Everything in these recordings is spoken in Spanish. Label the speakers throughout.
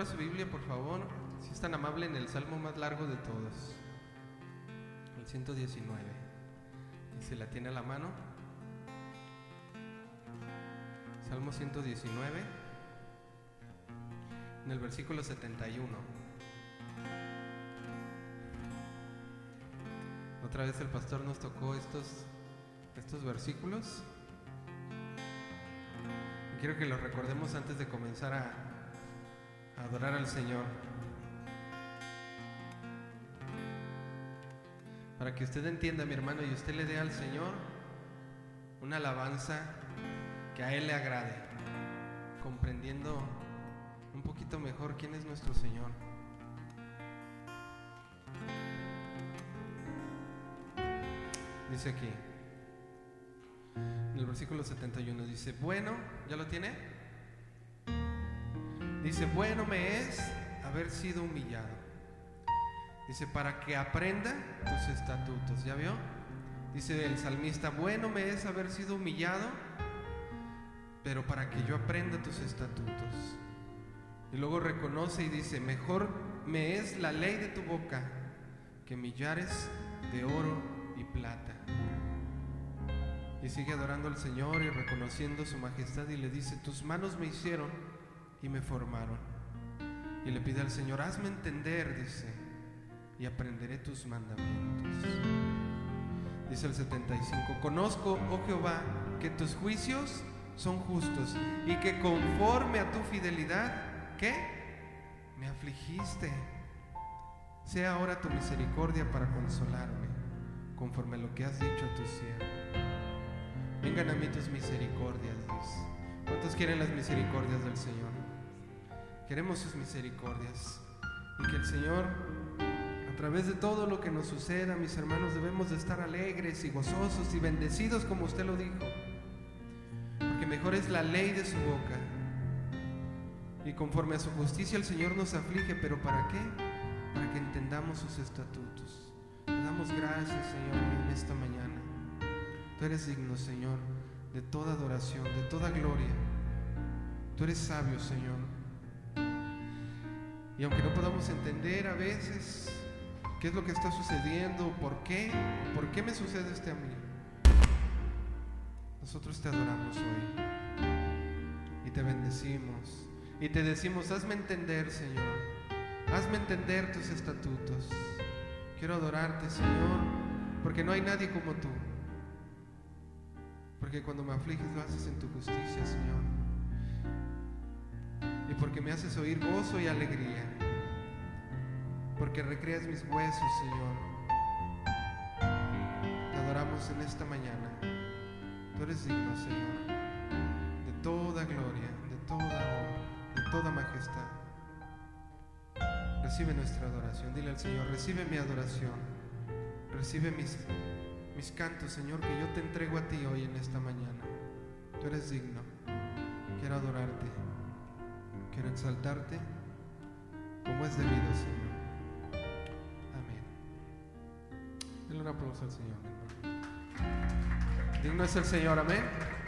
Speaker 1: Abra su Biblia, por favor, si es tan amable, en el salmo más largo de todos, el 119. Y si la tiene a la mano, Salmo 119, en el versículo 71. Otra vez el pastor nos tocó estos, estos versículos. Y quiero que los recordemos antes de comenzar a, a adorar al Señor. Para que usted entienda, mi hermano, y usted le dé al Señor una alabanza que a Él le agrade, comprendiendo un poquito mejor quién es nuestro Señor. Dice aquí, en el versículo 71, dice, bueno, ¿ya lo tiene? Dice, bueno me es haber sido humillado. Dice, para que aprenda tus estatutos. ¿Ya vio? Dice el salmista, bueno me es haber sido humillado, pero para que yo aprenda tus estatutos. Y luego reconoce y dice, mejor me es la ley de tu boca que millares de oro y plata. Y sigue adorando al Señor y reconociendo su majestad y le dice, tus manos me hicieron y me formaron. Y le pide al Señor, hazme entender, dice, y aprenderé tus mandamientos. Dice el 75, conozco, oh Jehová, que tus juicios son justos y que conforme a tu fidelidad, ¿qué? Me afligiste. Sea ahora tu misericordia para consolarme, conforme a lo que has dicho a tu siervo. Vengan a mí tus misericordias, dice. ¿Cuántos quieren las misericordias del Señor? Queremos sus misericordias. Y que el Señor, a través de todo lo que nos suceda, mis hermanos, debemos de estar alegres y gozosos y bendecidos como usted lo dijo. Porque mejor es la ley de su boca. Y conforme a su justicia el Señor nos aflige, pero ¿para qué? Para que entendamos sus estatutos. Le damos gracias, Señor, en esta mañana. Tú eres digno, Señor, de toda adoración, de toda gloria. Tú eres sabio, Señor. Y aunque no podamos entender a veces qué es lo que está sucediendo, por qué, por qué me sucede este a mí, nosotros te adoramos hoy y te bendecimos y te decimos, hazme entender, Señor, hazme entender tus estatutos. Quiero adorarte, Señor, porque no hay nadie como tú. Porque cuando me afliges lo haces en tu justicia, Señor. Y porque me haces oír gozo y alegría. Porque recreas mis huesos, Señor. Te adoramos en esta mañana. Tú eres digno, Señor, de toda gloria, de toda honra, de toda majestad. Recibe nuestra adoración. Dile al Señor, recibe mi adoración. Recibe mis mis cantos, Señor, que yo te entrego a ti hoy en esta mañana. Tú eres digno. Quiero adorarte. Quiero exaltarte como es debido, Señor. Amén. Denle un aplauso al Señor. Digno es el Señor, amén.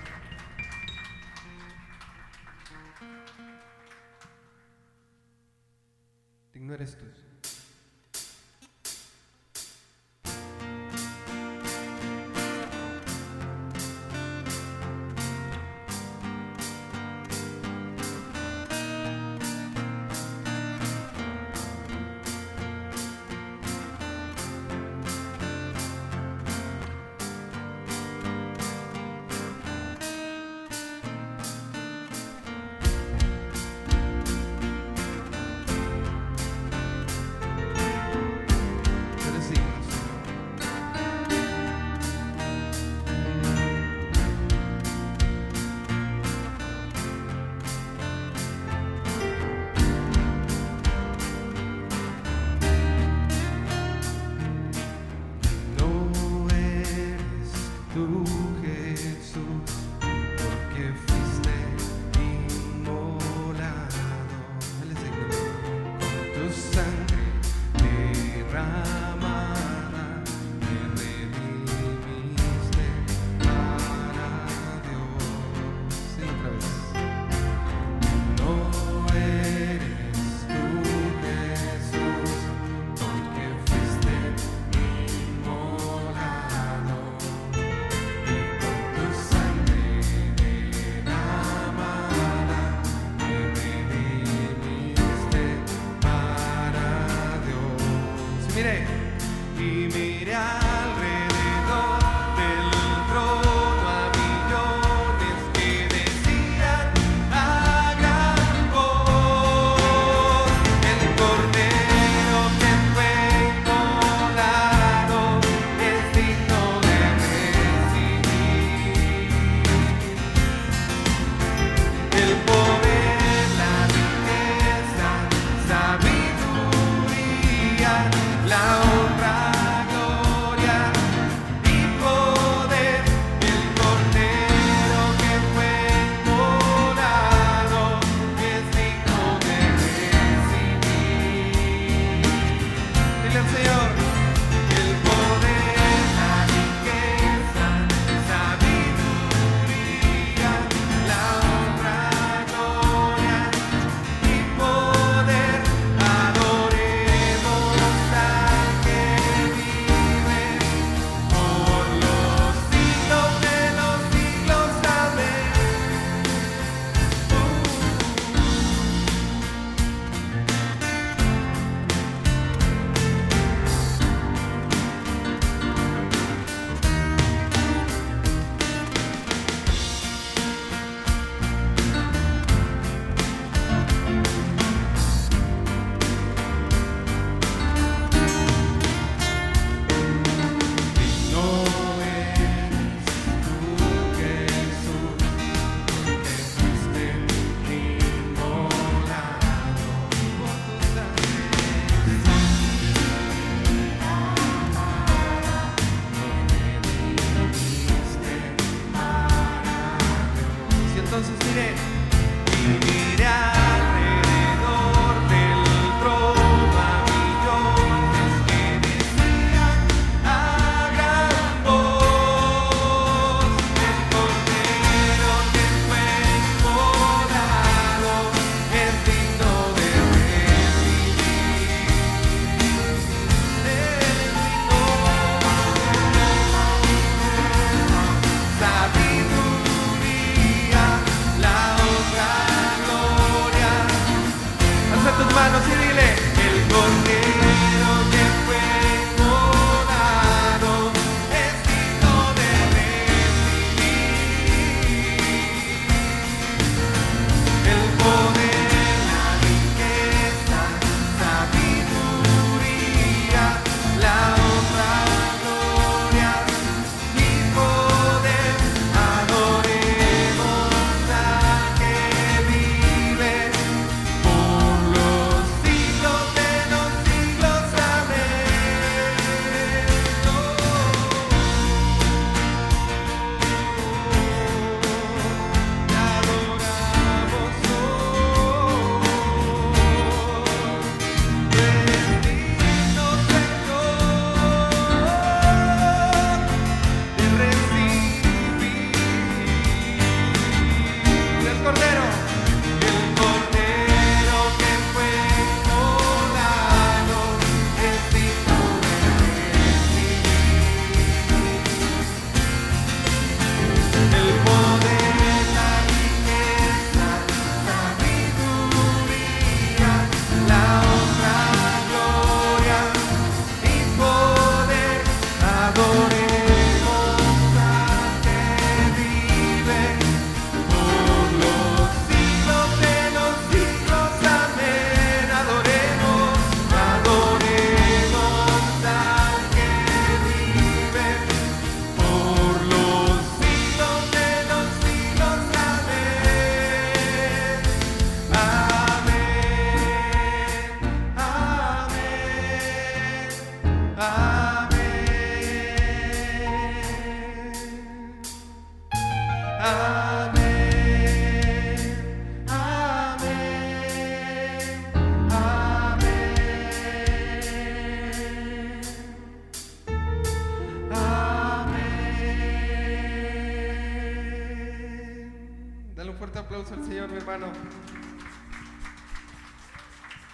Speaker 1: al Señor, mi hermano.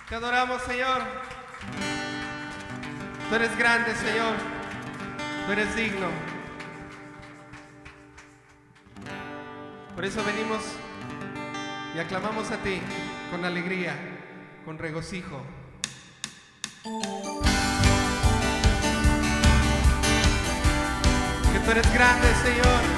Speaker 1: Te adoramos, Señor. Tú eres grande, Señor. Tú eres digno. Por eso venimos y aclamamos a ti con alegría, con regocijo. Que tú eres grande, Señor.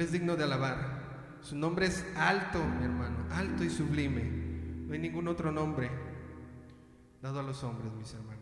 Speaker 1: Él es digno de alabar. Su nombre es alto, mi hermano, alto y sublime. No hay ningún otro nombre dado a los hombres, mis hermanos.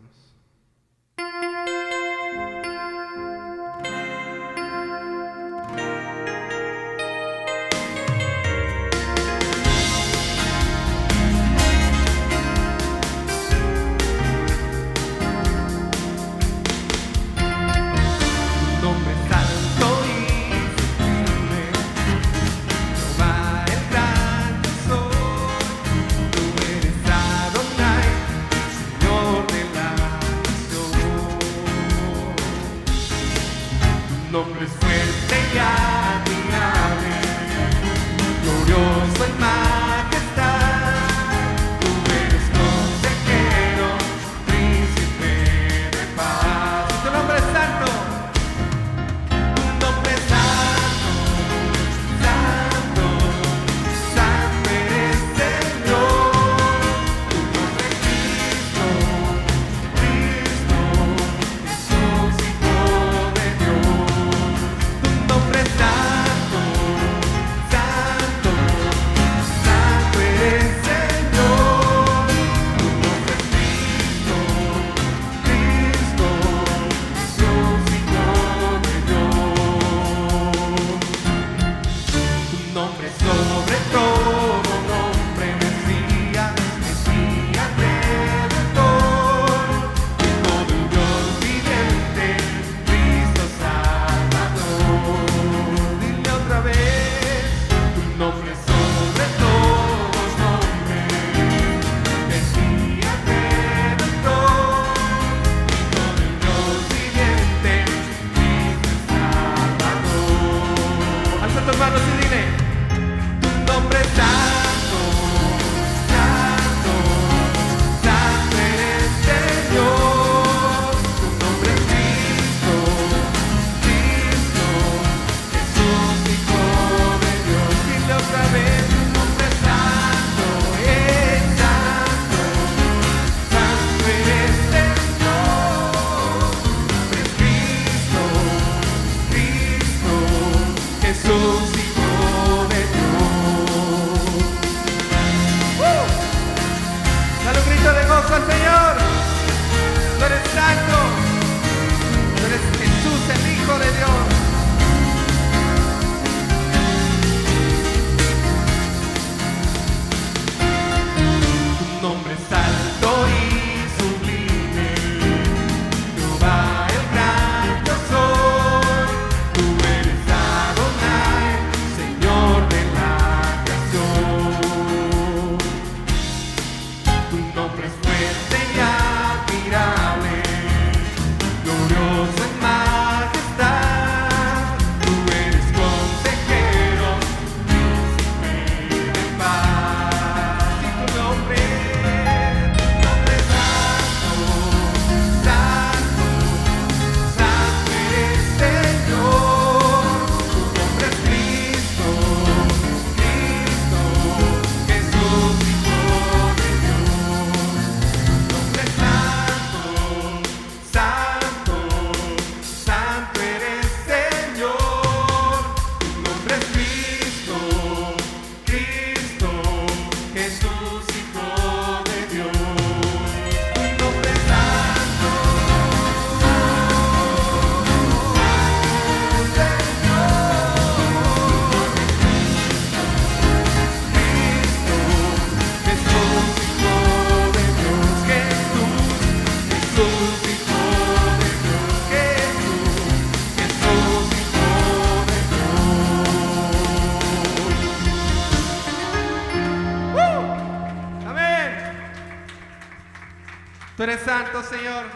Speaker 1: Tú eres santo, Señor.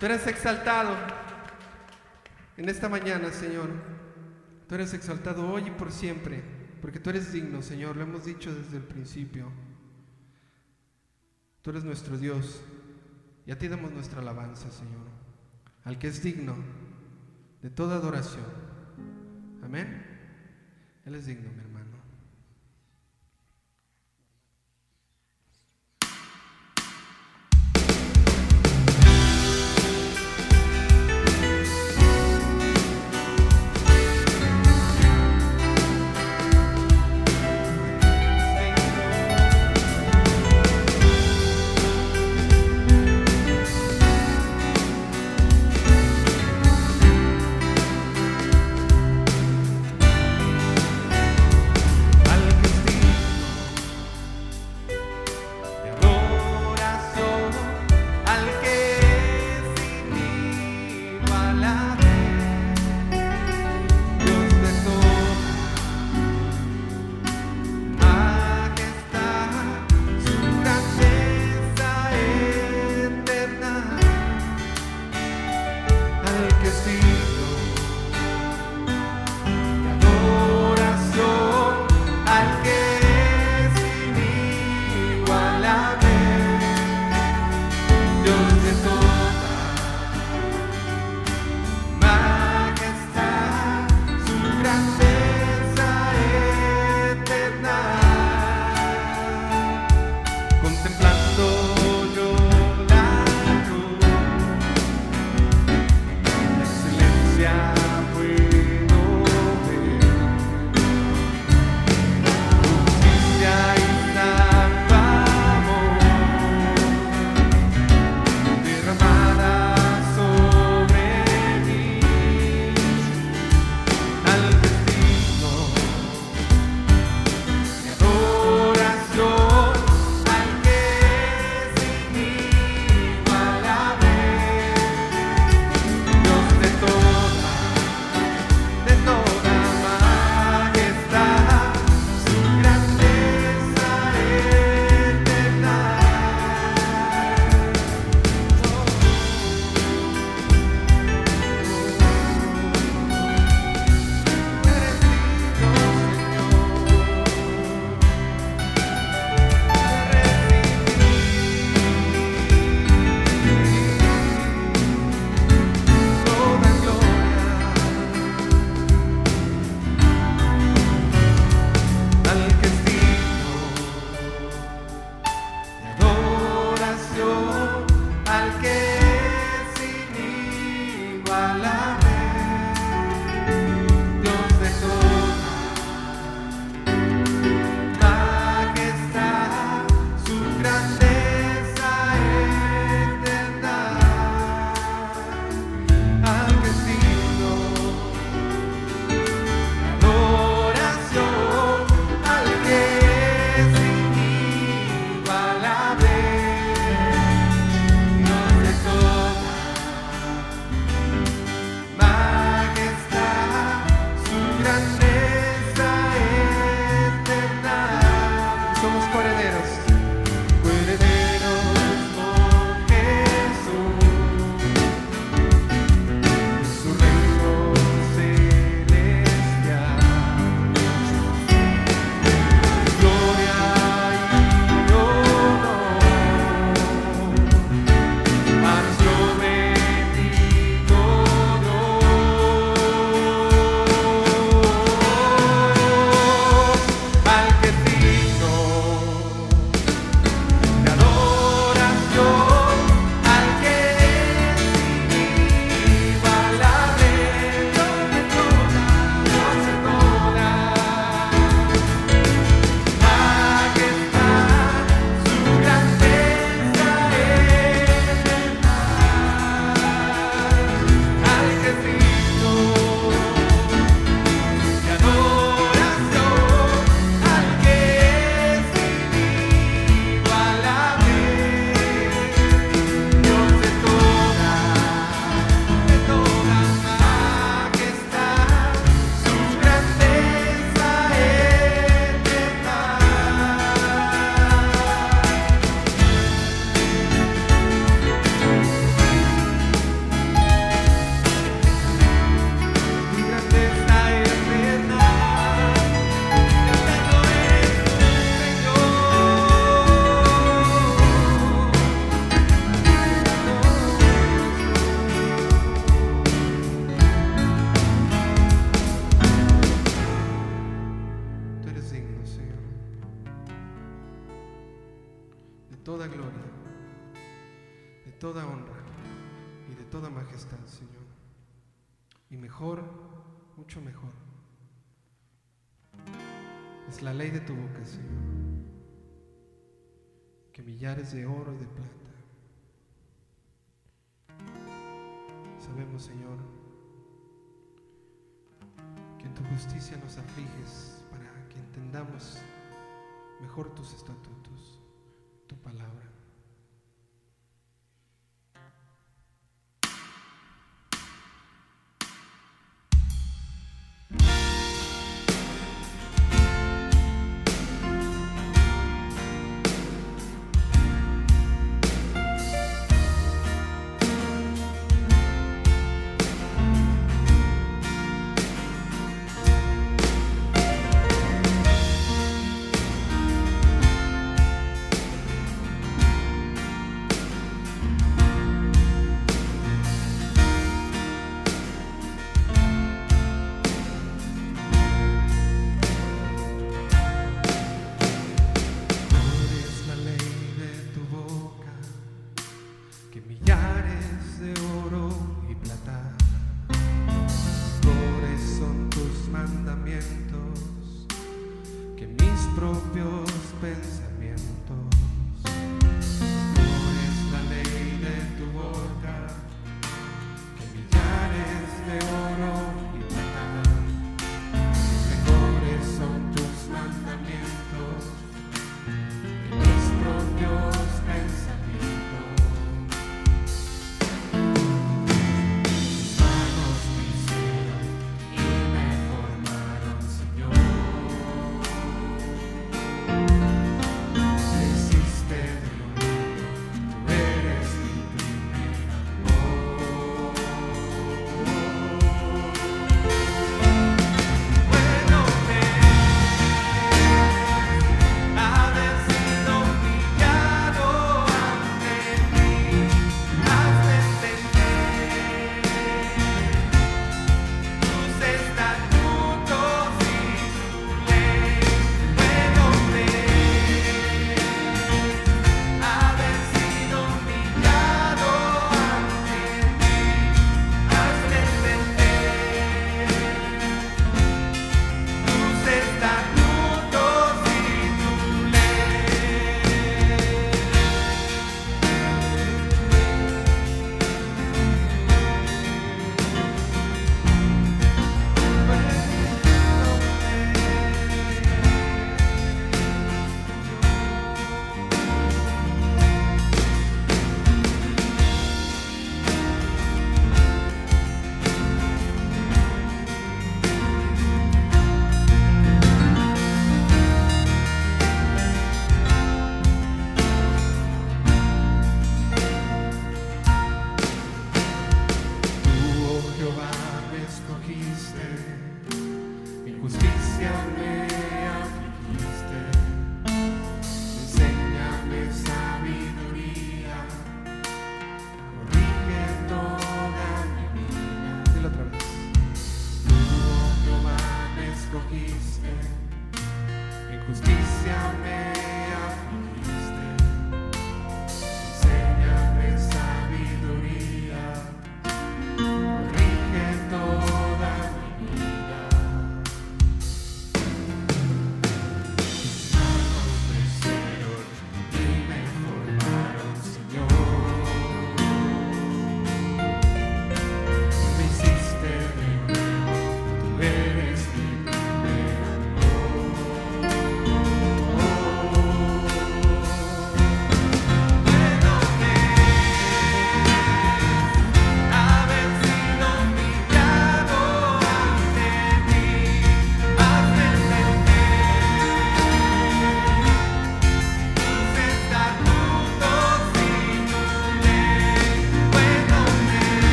Speaker 1: Tú eres exaltado. En esta mañana, Señor, tú eres exaltado hoy y por siempre, porque tú eres digno, Señor, lo hemos dicho desde el principio. Tú eres nuestro Dios y a ti damos nuestra alabanza, Señor, al que es digno de toda adoración. Amén. Él es digno. De oro y de plata. Sabemos, Señor, que en tu justicia nos afliges para que entendamos mejor tus estatutos, tu palabra.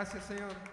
Speaker 1: Gracias, Señor.